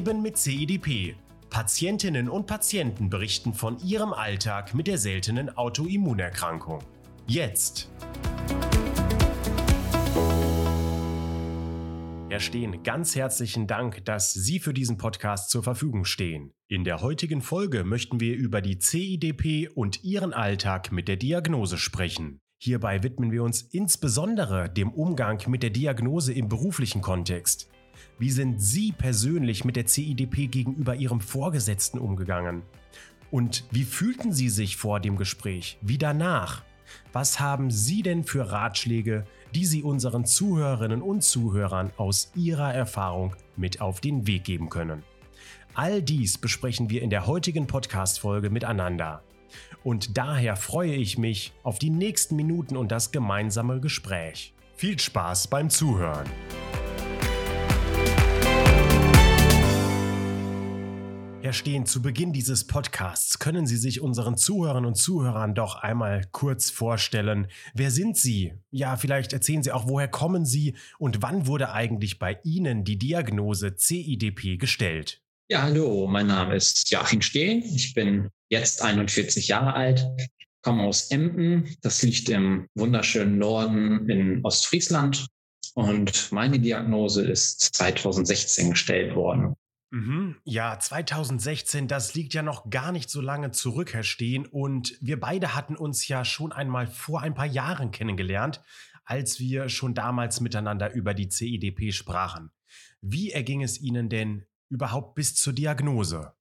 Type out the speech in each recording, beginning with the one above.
Leben mit CIDP. Patientinnen und Patienten berichten von ihrem Alltag mit der seltenen Autoimmunerkrankung. Jetzt. Herr Steen, ganz herzlichen Dank, dass Sie für diesen Podcast zur Verfügung stehen. In der heutigen Folge möchten wir über die CIDP und Ihren Alltag mit der Diagnose sprechen. Hierbei widmen wir uns insbesondere dem Umgang mit der Diagnose im beruflichen Kontext. Wie sind Sie persönlich mit der CIDP gegenüber Ihrem Vorgesetzten umgegangen? Und wie fühlten Sie sich vor dem Gespräch? Wie danach? Was haben Sie denn für Ratschläge, die Sie unseren Zuhörerinnen und Zuhörern aus Ihrer Erfahrung mit auf den Weg geben können? All dies besprechen wir in der heutigen Podcast-Folge miteinander. Und daher freue ich mich auf die nächsten Minuten und das gemeinsame Gespräch. Viel Spaß beim Zuhören! Herr Steen, zu Beginn dieses Podcasts können Sie sich unseren Zuhörern und Zuhörern doch einmal kurz vorstellen. Wer sind Sie? Ja, vielleicht erzählen Sie auch, woher kommen Sie und wann wurde eigentlich bei Ihnen die Diagnose CIDP gestellt? Ja, hallo, mein Name ist Joachim Steen. Ich bin jetzt 41 Jahre alt, komme aus Emden. Das liegt im wunderschönen Norden in Ostfriesland. Und meine Diagnose ist 2016 gestellt worden. Mhm. Ja, 2016, das liegt ja noch gar nicht so lange zurück, Herr Steen. Und wir beide hatten uns ja schon einmal vor ein paar Jahren kennengelernt, als wir schon damals miteinander über die CIDP sprachen. Wie erging es Ihnen denn überhaupt bis zur Diagnose?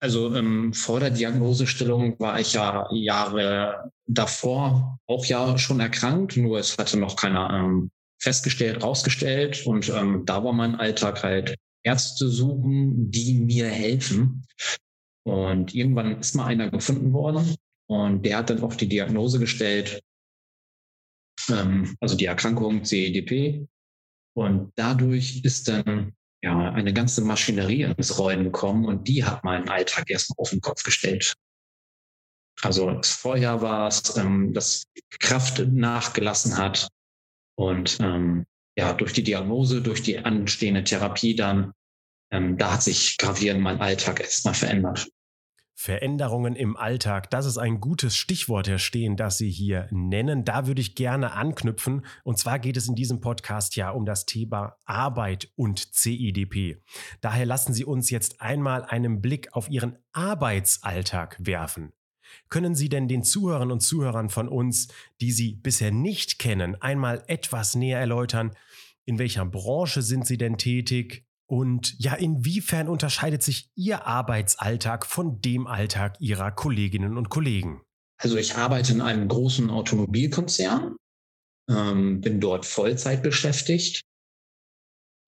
Also ähm, vor der Diagnosestellung war ich ja Jahre davor auch ja schon erkrankt, nur es hatte noch keiner ähm, festgestellt, rausgestellt und ähm, da war mein Alltag halt Ärzte suchen, die mir helfen. Und irgendwann ist mal einer gefunden worden und der hat dann auch die Diagnose gestellt, ähm, also die Erkrankung CEDP. Und dadurch ist dann ja eine ganze Maschinerie ins Rollen gekommen und die hat meinen Alltag erstmal auf den Kopf gestellt. Also vorher war es, ähm, dass Kraft nachgelassen hat und ähm, ja, durch die Diagnose, durch die anstehende Therapie dann, ähm, da hat sich gravierend mein Alltag erstmal verändert. Veränderungen im Alltag, das ist ein gutes Stichwort, Herr Stehen, das Sie hier nennen. Da würde ich gerne anknüpfen. Und zwar geht es in diesem Podcast ja um das Thema Arbeit und CIDP. Daher lassen Sie uns jetzt einmal einen Blick auf Ihren Arbeitsalltag werfen. Können Sie denn den Zuhörern und Zuhörern von uns, die Sie bisher nicht kennen, einmal etwas näher erläutern, in welcher Branche sind Sie denn tätig? Und ja, inwiefern unterscheidet sich Ihr Arbeitsalltag von dem Alltag Ihrer Kolleginnen und Kollegen? Also ich arbeite in einem großen Automobilkonzern, ähm, bin dort Vollzeit beschäftigt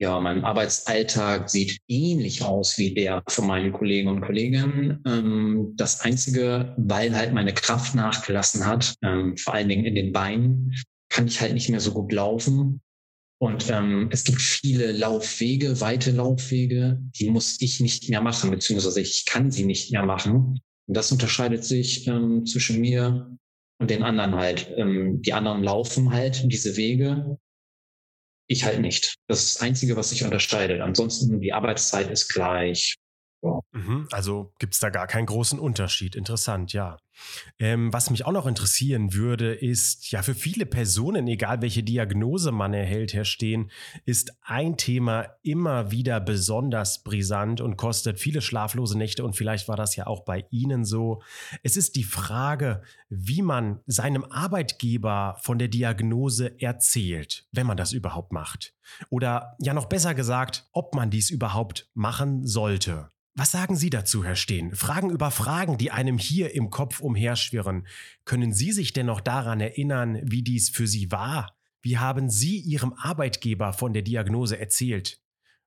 ja, mein Arbeitsalltag sieht ähnlich aus wie der von meinen Kollegen und Kolleginnen. Ähm, das Einzige, weil halt meine Kraft nachgelassen hat, ähm, vor allen Dingen in den Beinen, kann ich halt nicht mehr so gut laufen. Und ähm, es gibt viele Laufwege, weite Laufwege, die muss ich nicht mehr machen, beziehungsweise ich kann sie nicht mehr machen. Und das unterscheidet sich ähm, zwischen mir und den anderen halt. Ähm, die anderen laufen halt diese Wege ich halt nicht. Das ist das Einzige, was sich unterscheidet. Ansonsten die Arbeitszeit ist gleich. Mhm, also gibt es da gar keinen großen Unterschied. Interessant, ja. Ähm, was mich auch noch interessieren würde, ist, ja, für viele Personen, egal welche Diagnose man erhält, Herr Stehen, ist ein Thema immer wieder besonders brisant und kostet viele schlaflose Nächte. Und vielleicht war das ja auch bei Ihnen so. Es ist die Frage, wie man seinem Arbeitgeber von der Diagnose erzählt, wenn man das überhaupt macht. Oder ja, noch besser gesagt, ob man dies überhaupt machen sollte. Was sagen Sie dazu, Herr Steen? Fragen über Fragen, die einem hier im Kopf umherschwirren. Können Sie sich denn noch daran erinnern, wie dies für Sie war? Wie haben Sie Ihrem Arbeitgeber von der Diagnose erzählt?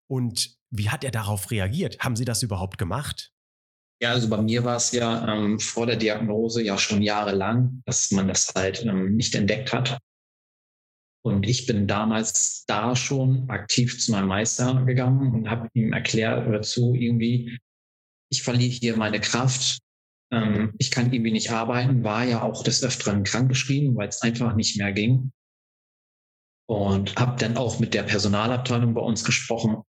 Und wie hat er darauf reagiert? Haben Sie das überhaupt gemacht? Ja, also bei mir war es ja ähm, vor der Diagnose ja schon jahrelang, dass man das halt ähm, nicht entdeckt hat. Und ich bin damals da schon aktiv zu meinem Meister gegangen und habe ihm erklärt dazu irgendwie, ich verliere hier meine Kraft, ähm, ich kann irgendwie nicht arbeiten, war ja auch des Öfteren krankgeschrieben, weil es einfach nicht mehr ging. Und habe dann auch mit der Personalabteilung bei uns gesprochen,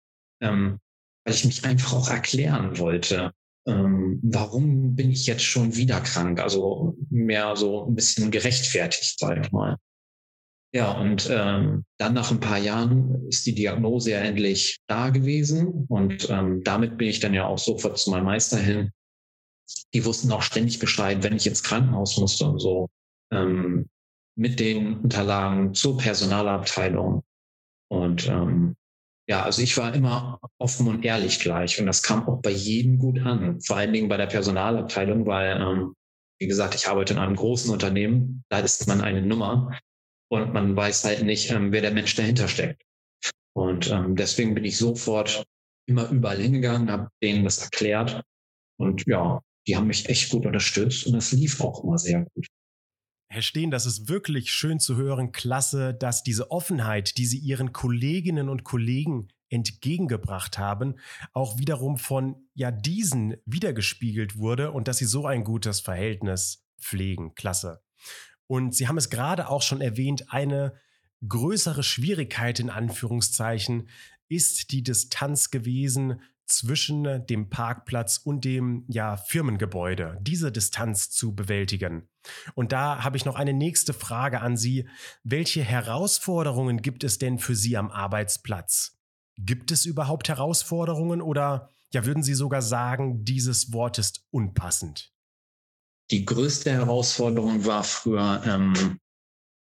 ähm, weil ich mich einfach auch erklären wollte. Ähm, warum bin ich jetzt schon wieder krank? Also mehr so ein bisschen gerechtfertigt, sage ich mal. Ja, und ähm, dann nach ein paar Jahren ist die Diagnose ja endlich da gewesen. Und ähm, damit bin ich dann ja auch sofort zu meinem Meister hin. Die wussten auch ständig Bescheid, wenn ich ins Krankenhaus musste und so. Ähm, mit den Unterlagen zur Personalabteilung. Und ähm, ja, also ich war immer offen und ehrlich gleich. Und das kam auch bei jedem gut an. Vor allen Dingen bei der Personalabteilung, weil, ähm, wie gesagt, ich arbeite in einem großen Unternehmen. Da ist man eine Nummer und man weiß halt nicht, ähm, wer der Mensch dahinter steckt. Und ähm, deswegen bin ich sofort immer überall hingegangen, habe denen das erklärt. Und ja, die haben mich echt gut unterstützt und das lief auch immer sehr gut. Herr Steen, das ist wirklich schön zu hören. Klasse, dass diese Offenheit, die Sie Ihren Kolleginnen und Kollegen entgegengebracht haben, auch wiederum von ja diesen wiedergespiegelt wurde und dass Sie so ein gutes Verhältnis pflegen. Klasse. Und Sie haben es gerade auch schon erwähnt, eine größere Schwierigkeit in Anführungszeichen ist die Distanz gewesen zwischen dem Parkplatz und dem ja, Firmengebäude, diese Distanz zu bewältigen. Und da habe ich noch eine nächste Frage an Sie. Welche Herausforderungen gibt es denn für Sie am Arbeitsplatz? Gibt es überhaupt Herausforderungen oder ja, würden Sie sogar sagen, dieses Wort ist unpassend? Die größte Herausforderung war früher ähm,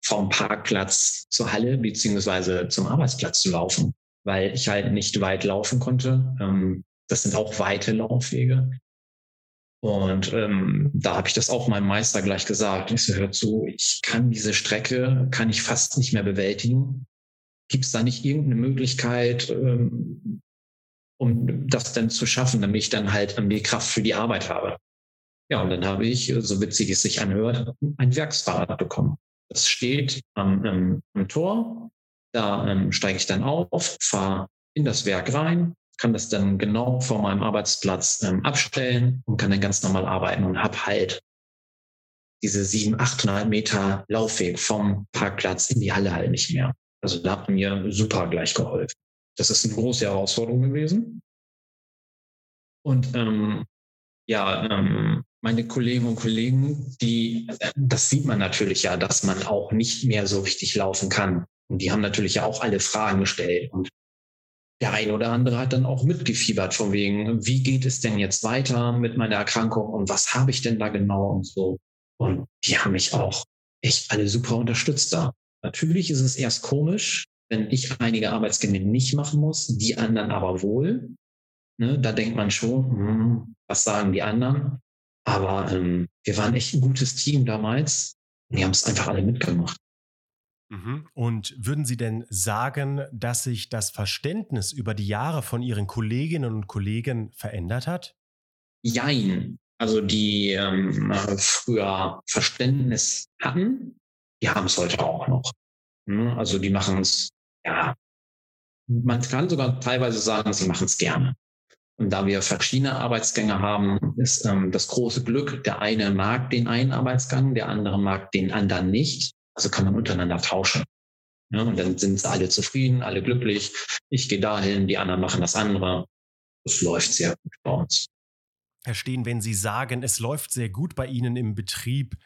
vom Parkplatz zur Halle beziehungsweise zum Arbeitsplatz zu laufen weil ich halt nicht weit laufen konnte. Ähm, das sind auch weite Laufwege. Und ähm, da habe ich das auch meinem Meister gleich gesagt. Ich so, hör zu, ich kann diese Strecke, kann ich fast nicht mehr bewältigen. Gibt es da nicht irgendeine Möglichkeit, ähm, um das dann zu schaffen, damit ich dann halt die Kraft für die Arbeit habe? Ja, und dann habe ich, so witzig es sich anhört, ein Werksfahrrad bekommen. Das steht am, ähm, am Tor da ähm, steige ich dann auf, fahre in das Werk rein, kann das dann genau vor meinem Arbeitsplatz ähm, abstellen und kann dann ganz normal arbeiten und habe halt diese 700, 800 Meter Laufweg vom Parkplatz in die Halle halt nicht mehr. Also da hat mir super gleich geholfen. Das ist eine große Herausforderung gewesen. Und ähm, ja, ähm, meine Kolleginnen und Kollegen, die, das sieht man natürlich ja, dass man auch nicht mehr so richtig laufen kann. Und die haben natürlich ja auch alle Fragen gestellt. Und der eine oder andere hat dann auch mitgefiebert von wegen, wie geht es denn jetzt weiter mit meiner Erkrankung und was habe ich denn da genau und so. Und die haben mich auch echt alle super unterstützt da. Natürlich ist es erst komisch, wenn ich einige Arbeitsgänge nicht machen muss, die anderen aber wohl. Ne, da denkt man schon, hm, was sagen die anderen? Aber ähm, wir waren echt ein gutes Team damals. Und die haben es einfach alle mitgemacht. Mhm. Und würden Sie denn sagen, dass sich das Verständnis über die Jahre von Ihren Kolleginnen und Kollegen verändert hat? Jein. Also die ähm, früher Verständnis hatten, die haben es heute auch noch. Hm, also die machen es, ja, man kann sogar teilweise sagen, sie machen es gerne. Und da wir verschiedene Arbeitsgänge haben, ist ähm, das große Glück, der eine mag den einen Arbeitsgang, der andere mag den anderen nicht. Also kann man untereinander tauschen. Ja, und dann sind alle zufrieden, alle glücklich. Ich gehe dahin, die anderen machen das andere. Es läuft sehr gut bei uns. Herr Steen, wenn Sie sagen, es läuft sehr gut bei Ihnen im Betrieb,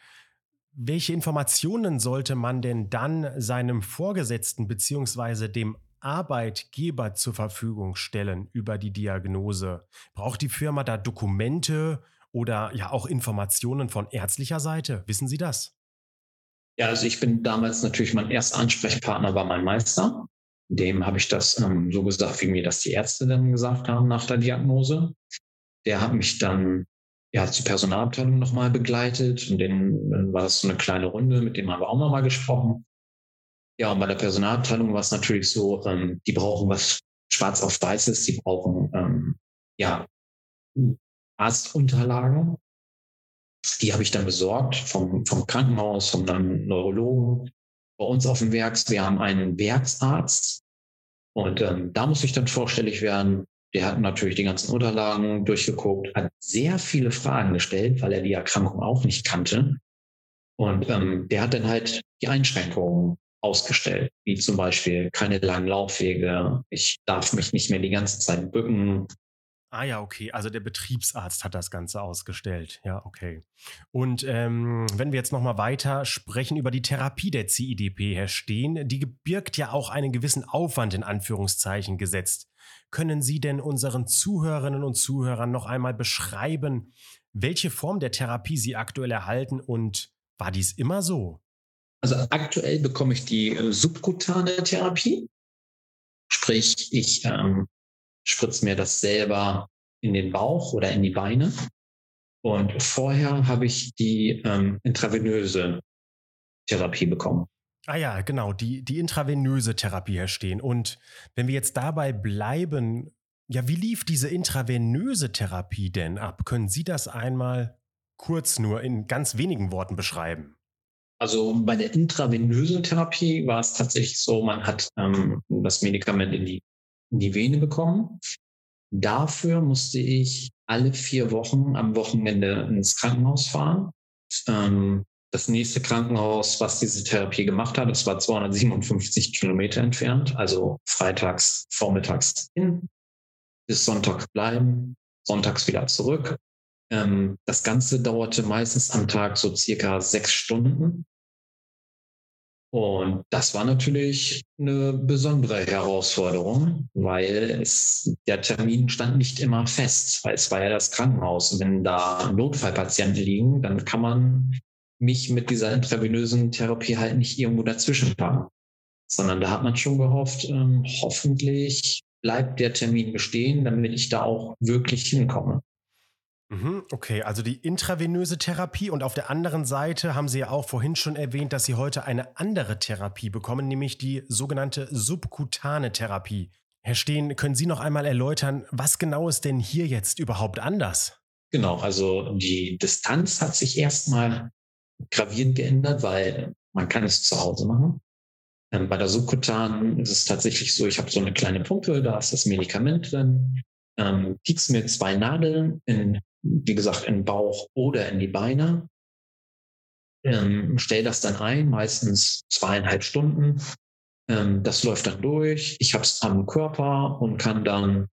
welche Informationen sollte man denn dann seinem Vorgesetzten bzw. dem Arbeitgeber zur Verfügung stellen über die Diagnose? Braucht die Firma da Dokumente oder ja auch Informationen von ärztlicher Seite? Wissen Sie das? Ja, also ich bin damals natürlich mein erster Ansprechpartner war mein Meister. Dem habe ich das ähm, so gesagt, wie mir das die Ärzte dann gesagt haben nach der Diagnose. Der hat mich dann ja zur Personalabteilung nochmal begleitet und dann war es so eine kleine Runde, mit dem haben wir auch nochmal gesprochen. Ja, und bei der Personalabteilung war es natürlich so, ähm, die brauchen was schwarz auf weiß ist, die brauchen ähm, ja Arztunterlagen, die habe ich dann besorgt vom, vom Krankenhaus, vom Neurologen. Bei uns auf dem Werks, wir haben einen Werksarzt und ähm, da muss ich dann vorstellig werden. Der hat natürlich die ganzen Unterlagen durchgeguckt, hat sehr viele Fragen gestellt, weil er die Erkrankung auch nicht kannte. Und ähm, der hat dann halt die Einschränkungen ausgestellt, wie zum Beispiel keine langen Laufwege, ich darf mich nicht mehr die ganze Zeit bücken. Ah ja, okay. Also der Betriebsarzt hat das Ganze ausgestellt. Ja, okay. Und ähm, wenn wir jetzt nochmal weiter sprechen über die Therapie der CIDP, Herr Steen, die birgt ja auch einen gewissen Aufwand in Anführungszeichen gesetzt. Können Sie denn unseren Zuhörerinnen und Zuhörern noch einmal beschreiben, welche Form der Therapie Sie aktuell erhalten und war dies immer so? Also aktuell bekomme ich die äh, subkutane Therapie. Sprich, ich ähm, spritze mir das selber in den Bauch oder in die Beine. Und vorher habe ich die ähm, intravenöse Therapie bekommen. Ah ja, genau, die, die intravenöse Therapie herstehen. Und wenn wir jetzt dabei bleiben, ja, wie lief diese intravenöse Therapie denn ab? Können Sie das einmal kurz nur in ganz wenigen Worten beschreiben? Also bei der intravenösen Therapie war es tatsächlich so, man hat ähm, das Medikament in die, in die Vene bekommen. Dafür musste ich alle vier Wochen am Wochenende ins Krankenhaus fahren. Ähm, das nächste Krankenhaus, was diese Therapie gemacht hat, das war 257 Kilometer entfernt, also freitags, vormittags hin, bis Sonntag bleiben, sonntags wieder zurück. Ähm, das Ganze dauerte meistens am Tag so circa sechs Stunden. Und das war natürlich eine besondere Herausforderung, weil es, der Termin stand nicht immer fest, weil es war ja das Krankenhaus. Und wenn da Notfallpatienten liegen, dann kann man mich mit dieser intravenösen Therapie halt nicht irgendwo dazwischen packen, sondern da hat man schon gehofft, ähm, hoffentlich bleibt der Termin bestehen, damit ich da auch wirklich hinkomme. Mhm, okay, also die intravenöse Therapie und auf der anderen Seite haben Sie ja auch vorhin schon erwähnt, dass Sie heute eine andere Therapie bekommen, nämlich die sogenannte subkutane Therapie. Herr Steen, können Sie noch einmal erläutern, was genau ist denn hier jetzt überhaupt anders? Genau, also die Distanz hat sich erstmal gravierend geändert, weil man kann es zu Hause machen. Ähm, bei der subkutanen ist es tatsächlich so, ich habe so eine kleine Pumpe, da ist das Medikament drin, ähm, piekst mir zwei Nadeln in wie gesagt, in den Bauch oder in die Beine. Ähm, stell das dann ein, meistens zweieinhalb Stunden. Ähm, das läuft dann durch. Ich habe es am Körper und kann dann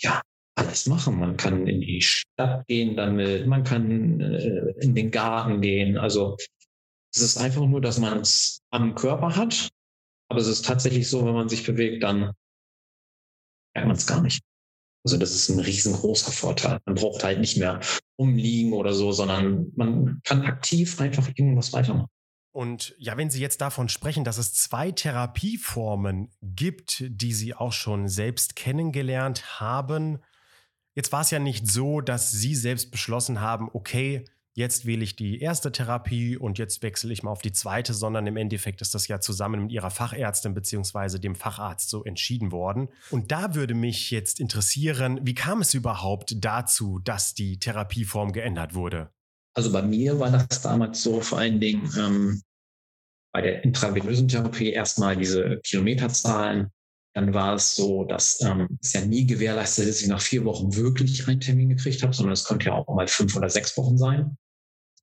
ja alles machen. Man kann in die Stadt gehen damit, man kann äh, in den Garten gehen. Also es ist einfach nur, dass man es am Körper hat. Aber es ist tatsächlich so, wenn man sich bewegt, dann merkt man es gar nicht. Also das ist ein riesengroßer Vorteil. Man braucht halt nicht mehr umliegen oder so, sondern man kann aktiv einfach irgendwas weitermachen. Und ja, wenn Sie jetzt davon sprechen, dass es zwei Therapieformen gibt, die Sie auch schon selbst kennengelernt haben, jetzt war es ja nicht so, dass Sie selbst beschlossen haben, okay, jetzt wähle ich die erste Therapie und jetzt wechsle ich mal auf die zweite, sondern im Endeffekt ist das ja zusammen mit ihrer Fachärztin bzw. dem Facharzt so entschieden worden. Und da würde mich jetzt interessieren, wie kam es überhaupt dazu, dass die Therapieform geändert wurde? Also bei mir war das damals so vor allen Dingen ähm, bei der intravenösen Therapie erstmal diese Kilometerzahlen. Dann war es so, dass ähm, es ja nie gewährleistet ist, dass ich nach vier Wochen wirklich einen Termin gekriegt habe, sondern es konnte ja auch mal fünf oder sechs Wochen sein.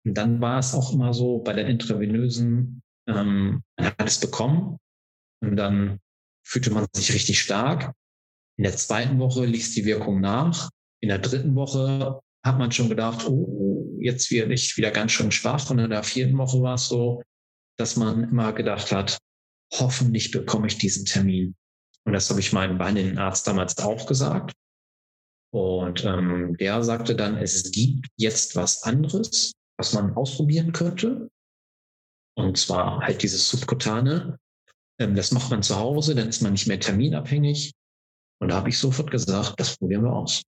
Und dann war es auch immer so bei der intravenösen, ähm, man hat es bekommen und dann fühlte man sich richtig stark. In der zweiten Woche ließ die Wirkung nach. In der dritten Woche hat man schon gedacht, oh, jetzt werde ich wieder ganz schön schwach. Und in der vierten Woche war es so, dass man immer gedacht hat, hoffentlich bekomme ich diesen Termin. Und das habe ich meinem Beinarzt damals auch gesagt. Und ähm, der sagte dann, es gibt jetzt was anderes was man ausprobieren könnte. Und zwar halt dieses Subkutane. Ähm, das macht man zu Hause, dann ist man nicht mehr terminabhängig. Und da habe ich sofort gesagt, das probieren wir aus.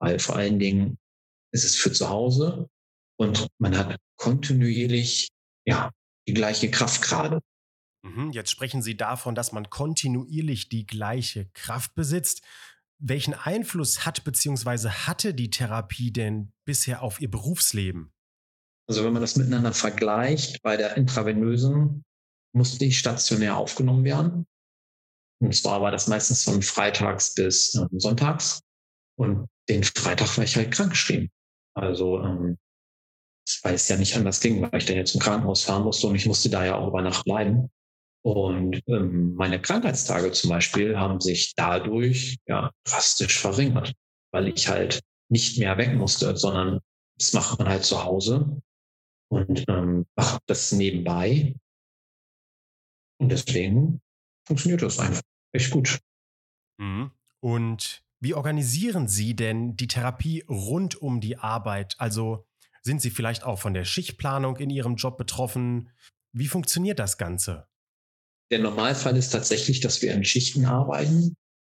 Weil vor allen Dingen ist es für zu Hause und man hat kontinuierlich ja die gleiche Kraft gerade. Mhm, jetzt sprechen Sie davon, dass man kontinuierlich die gleiche Kraft besitzt. Welchen Einfluss hat bzw. hatte die Therapie denn bisher auf Ihr Berufsleben? Also wenn man das miteinander vergleicht, bei der intravenösen musste ich stationär aufgenommen werden. Und zwar war das meistens von freitags bis äh, sonntags. Und den Freitag war ich halt krankgeschrieben. Also ähm, weil es ja nicht anders ging, weil ich dann jetzt zum Krankenhaus fahren musste und ich musste da ja auch über Nacht bleiben. Und ähm, meine Krankheitstage zum Beispiel haben sich dadurch ja drastisch verringert, weil ich halt nicht mehr weg musste, sondern das macht man halt zu Hause und ähm, macht das nebenbei. Und deswegen funktioniert das einfach echt gut. Mhm. Und wie organisieren Sie denn die Therapie rund um die Arbeit? Also sind Sie vielleicht auch von der Schichtplanung in Ihrem Job betroffen? Wie funktioniert das Ganze? Der Normalfall ist tatsächlich, dass wir in Schichten arbeiten.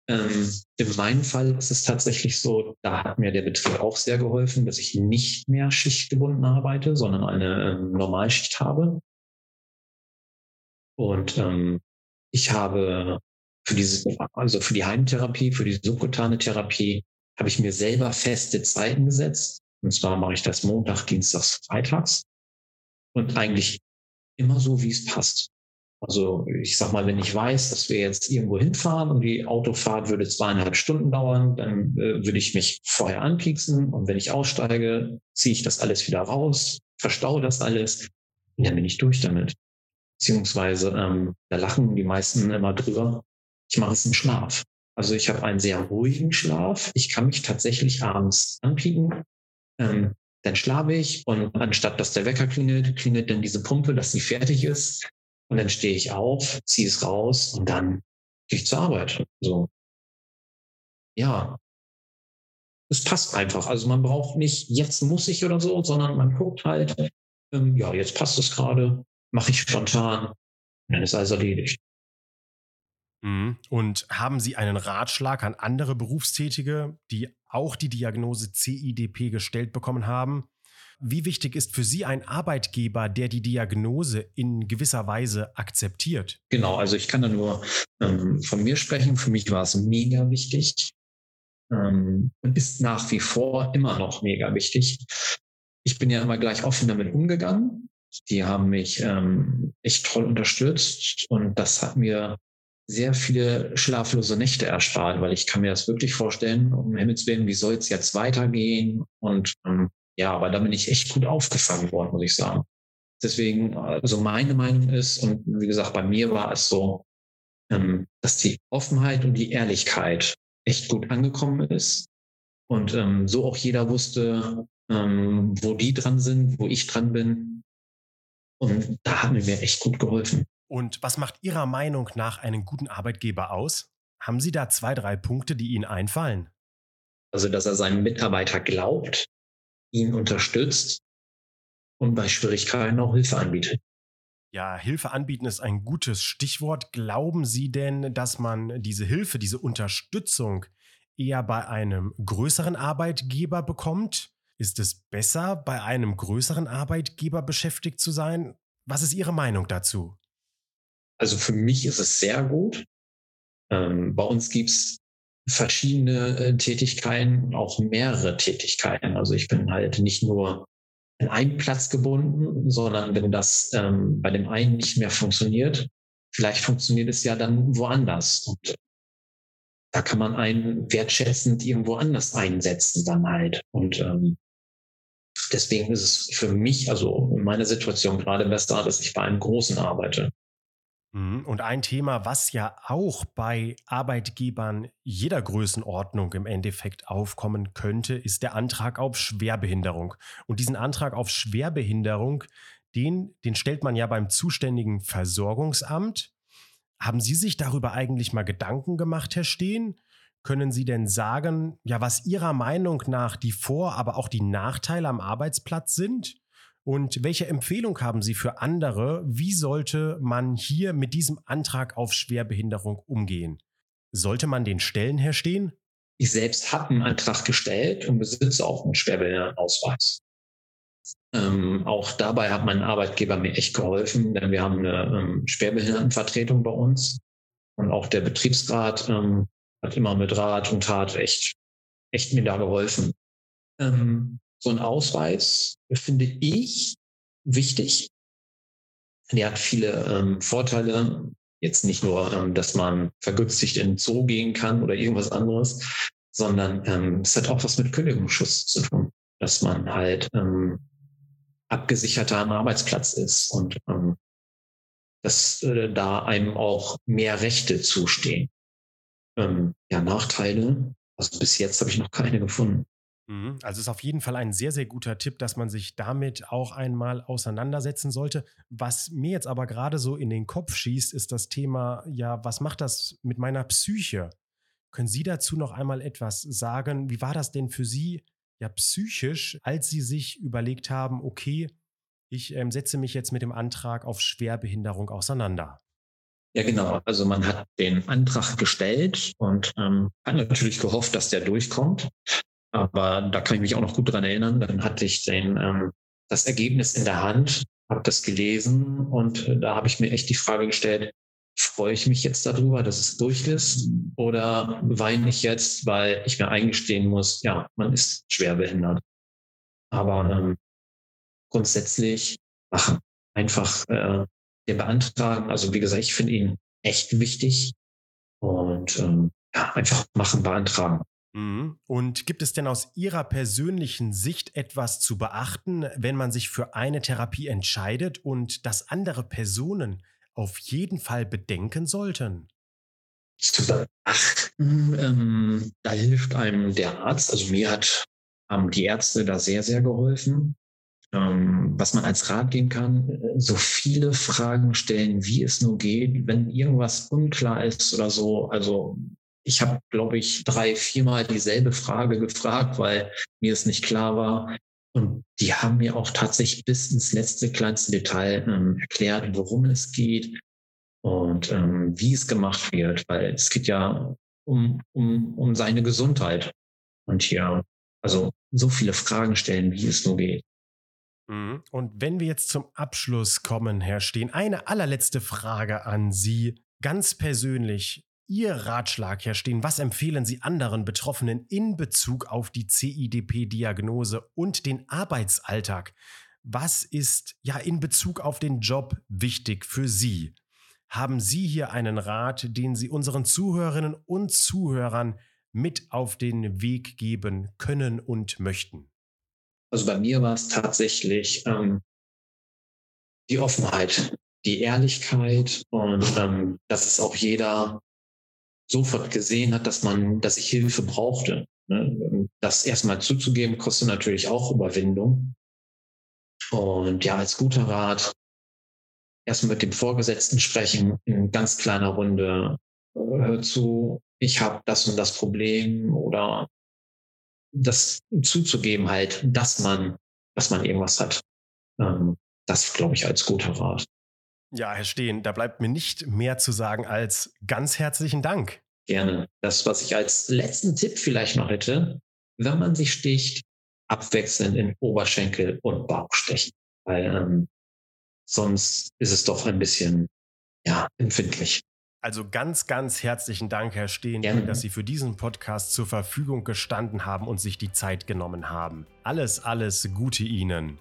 Ähm, in meinem Fall ist es tatsächlich so, da hat mir der Betrieb auch sehr geholfen, dass ich nicht mehr schichtgebunden arbeite, sondern eine ähm, Normalschicht habe. Und ähm, ich habe für diese, also für die Heimtherapie, für die subkutane Therapie, habe ich mir selber feste Zeiten gesetzt. Und zwar mache ich das Montag, Dienstags, Freitags. Und eigentlich immer so, wie es passt. Also ich sag mal, wenn ich weiß, dass wir jetzt irgendwo hinfahren und die Autofahrt würde zweieinhalb Stunden dauern, dann äh, würde ich mich vorher anpieksen und wenn ich aussteige, ziehe ich das alles wieder raus, verstaue das alles und dann bin ich durch damit. Beziehungsweise ähm, da lachen die meisten immer drüber. Ich mache es im Schlaf. Also ich habe einen sehr ruhigen Schlaf. Ich kann mich tatsächlich abends anpieken. Ähm, dann schlafe ich und anstatt dass der Wecker klingelt, klingelt dann diese Pumpe, dass sie fertig ist. Und dann stehe ich auf, ziehe es raus und dann gehe ich zur Arbeit. So. Ja. Es passt einfach. Also man braucht nicht, jetzt muss ich oder so, sondern man guckt halt, ähm, ja, jetzt passt es gerade, mache ich spontan. Dann ist alles erledigt. Mhm. Und haben Sie einen Ratschlag an andere Berufstätige, die auch die Diagnose CIDP gestellt bekommen haben? Wie wichtig ist für Sie ein Arbeitgeber, der die Diagnose in gewisser Weise akzeptiert? Genau, also ich kann da nur ähm, von mir sprechen. Für mich war es mega wichtig ähm, und ist nach wie vor immer noch mega wichtig. Ich bin ja immer gleich offen damit umgegangen. Die haben mich ähm, echt toll unterstützt und das hat mir sehr viele schlaflose Nächte erspart, weil ich kann mir das wirklich vorstellen, um Himmels Willen, wie soll es jetzt weitergehen? Und ähm, ja, aber da bin ich echt gut aufgefangen worden, muss ich sagen. Deswegen, also meine Meinung ist, und wie gesagt, bei mir war es so, ähm, dass die Offenheit und die Ehrlichkeit echt gut angekommen ist. Und ähm, so auch jeder wusste, ähm, wo die dran sind, wo ich dran bin. Und da haben wir mir echt gut geholfen. Und was macht Ihrer Meinung nach einen guten Arbeitgeber aus? Haben Sie da zwei, drei Punkte, die Ihnen einfallen? Also, dass er seinen Mitarbeiter glaubt, ihn unterstützt und bei Schwierigkeiten auch Hilfe anbietet. Ja, Hilfe anbieten ist ein gutes Stichwort. Glauben Sie denn, dass man diese Hilfe, diese Unterstützung eher bei einem größeren Arbeitgeber bekommt? Ist es besser, bei einem größeren Arbeitgeber beschäftigt zu sein? Was ist Ihre Meinung dazu? Also für mich ist es sehr gut. Ähm, bei uns gibt es verschiedene äh, Tätigkeiten, auch mehrere Tätigkeiten. Also ich bin halt nicht nur in einen Platz gebunden, sondern wenn das ähm, bei dem einen nicht mehr funktioniert, vielleicht funktioniert es ja dann woanders. Und da kann man einen wertschätzend irgendwo anders einsetzen dann halt. Und ähm, deswegen ist es für mich, also in meiner Situation gerade besser, dass ich bei einem Großen arbeite. Mhm. Und ein Thema, was ja auch bei Arbeitgebern jeder Größenordnung im Endeffekt aufkommen könnte, ist der Antrag auf Schwerbehinderung. Und diesen Antrag auf Schwerbehinderung, den, den stellt man ja beim zuständigen Versorgungsamt. Haben Sie sich darüber eigentlich mal Gedanken gemacht, Herr Steen? Können Sie denn sagen, ja, was Ihrer Meinung nach die Vor-, aber auch die Nachteile am Arbeitsplatz sind? Und welche Empfehlung haben Sie für andere? Wie sollte man hier mit diesem Antrag auf Schwerbehinderung umgehen? Sollte man den stellen, Herr Steen? Ich selbst habe einen Antrag gestellt und besitze auch einen Schwerbehindertenausweis. Ähm, auch dabei hat mein Arbeitgeber mir echt geholfen, denn wir haben eine ähm, Schwerbehindertenvertretung bei uns. Und auch der Betriebsrat ähm, hat immer mit Rat und Tat echt, echt mir da geholfen. Ähm, so ein Ausweis finde ich wichtig. Der hat viele ähm, Vorteile. Jetzt nicht nur, ähm, dass man vergünstigt in den Zoo gehen kann oder irgendwas anderes, sondern ähm, es hat auch was mit Kündigungsschutz zu tun, dass man halt ähm, abgesicherter am Arbeitsplatz ist und ähm, dass äh, da einem auch mehr Rechte zustehen. Ähm, ja, Nachteile, also bis jetzt habe ich noch keine gefunden. Mhm. Also ist auf jeden Fall ein sehr, sehr guter Tipp, dass man sich damit auch einmal auseinandersetzen sollte. Was mir jetzt aber gerade so in den Kopf schießt, ist das Thema, ja, was macht das mit meiner Psyche? Können Sie dazu noch einmal etwas sagen? Wie war das denn für Sie ja psychisch, als Sie sich überlegt haben, okay, ich ähm, setze mich jetzt mit dem Antrag auf Schwerbehinderung auseinander? Ja, genau. Also man hat den Antrag gestellt und ähm, hat natürlich gehofft, dass der durchkommt. Aber da kann ich mich auch noch gut dran erinnern. Dann hatte ich den, ähm, das Ergebnis in der Hand, habe das gelesen und äh, da habe ich mir echt die Frage gestellt, freue ich mich jetzt darüber, dass es durch ist oder weine ich jetzt, weil ich mir eingestehen muss, ja, man ist schwerbehindert. Aber ähm, grundsätzlich machen. Einfach äh, den beantragen. Also wie gesagt, ich finde ihn echt wichtig und ähm, ja, einfach machen, beantragen. Mhm. Und gibt es denn aus Ihrer persönlichen Sicht etwas zu beachten, wenn man sich für eine Therapie entscheidet und das andere Personen auf jeden Fall bedenken sollten? Zu beachten, ähm, da hilft einem der Arzt. Also mir hat haben die Ärzte da sehr, sehr geholfen. Ähm, was man als Rat geben kann, so viele Fragen stellen, wie es nur geht, wenn irgendwas unklar ist oder so. Also ich habe, glaube ich, drei, viermal dieselbe Frage gefragt, weil mir es nicht klar war. Und die haben mir auch tatsächlich bis ins letzte kleinste Detail ähm, erklärt, worum es geht und ähm, wie es gemacht wird, weil es geht ja um, um, um seine Gesundheit. Und hier, also so viele Fragen stellen, wie es nur geht. Mhm. Und wenn wir jetzt zum Abschluss kommen, Herr Steen, eine allerletzte Frage an Sie. Ganz persönlich, Ihr Ratschlag, Herr Steen, was empfehlen Sie anderen Betroffenen in Bezug auf die CIDP-Diagnose und den Arbeitsalltag? Was ist ja in Bezug auf den Job wichtig für Sie? Haben Sie hier einen Rat, den Sie unseren Zuhörerinnen und Zuhörern mit auf den Weg geben können und möchten? Also bei mir war es tatsächlich ähm, die Offenheit, die Ehrlichkeit und ähm, dass es auch jeder sofort gesehen hat, dass man, dass ich Hilfe brauchte. Ne? Das erstmal zuzugeben, kostet natürlich auch Überwindung. Und ja, als guter Rat, erstmal mit dem Vorgesetzten sprechen, in ganz kleiner Runde, hör zu, ich habe das und das Problem oder das zuzugeben halt, dass man, dass man irgendwas hat. Ähm, das glaube ich als guter Rat. Ja, Herr Steen, da bleibt mir nicht mehr zu sagen als ganz herzlichen Dank. Gerne. Das, was ich als letzten Tipp vielleicht noch hätte, wenn man sich sticht, abwechselnd in Oberschenkel und Bauch stechen. Weil ähm, sonst ist es doch ein bisschen ja, empfindlich. Also ganz, ganz herzlichen Dank, Herr Steen, Gerne. dass Sie für diesen Podcast zur Verfügung gestanden haben und sich die Zeit genommen haben. Alles, alles Gute Ihnen.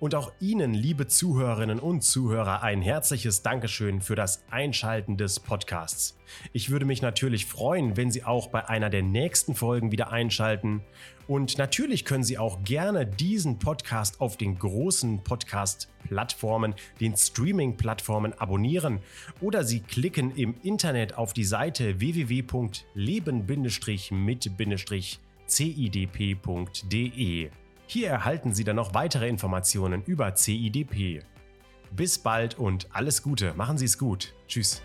Und auch Ihnen, liebe Zuhörerinnen und Zuhörer, ein herzliches Dankeschön für das Einschalten des Podcasts. Ich würde mich natürlich freuen, wenn Sie auch bei einer der nächsten Folgen wieder einschalten. Und natürlich können Sie auch gerne diesen Podcast auf den großen Podcast-Plattformen, den Streaming-Plattformen abonnieren oder Sie klicken im Internet auf die Seite www.leben-mit-cidp.de. Hier erhalten Sie dann noch weitere Informationen über CIDP. Bis bald und alles Gute. Machen Sie es gut. Tschüss.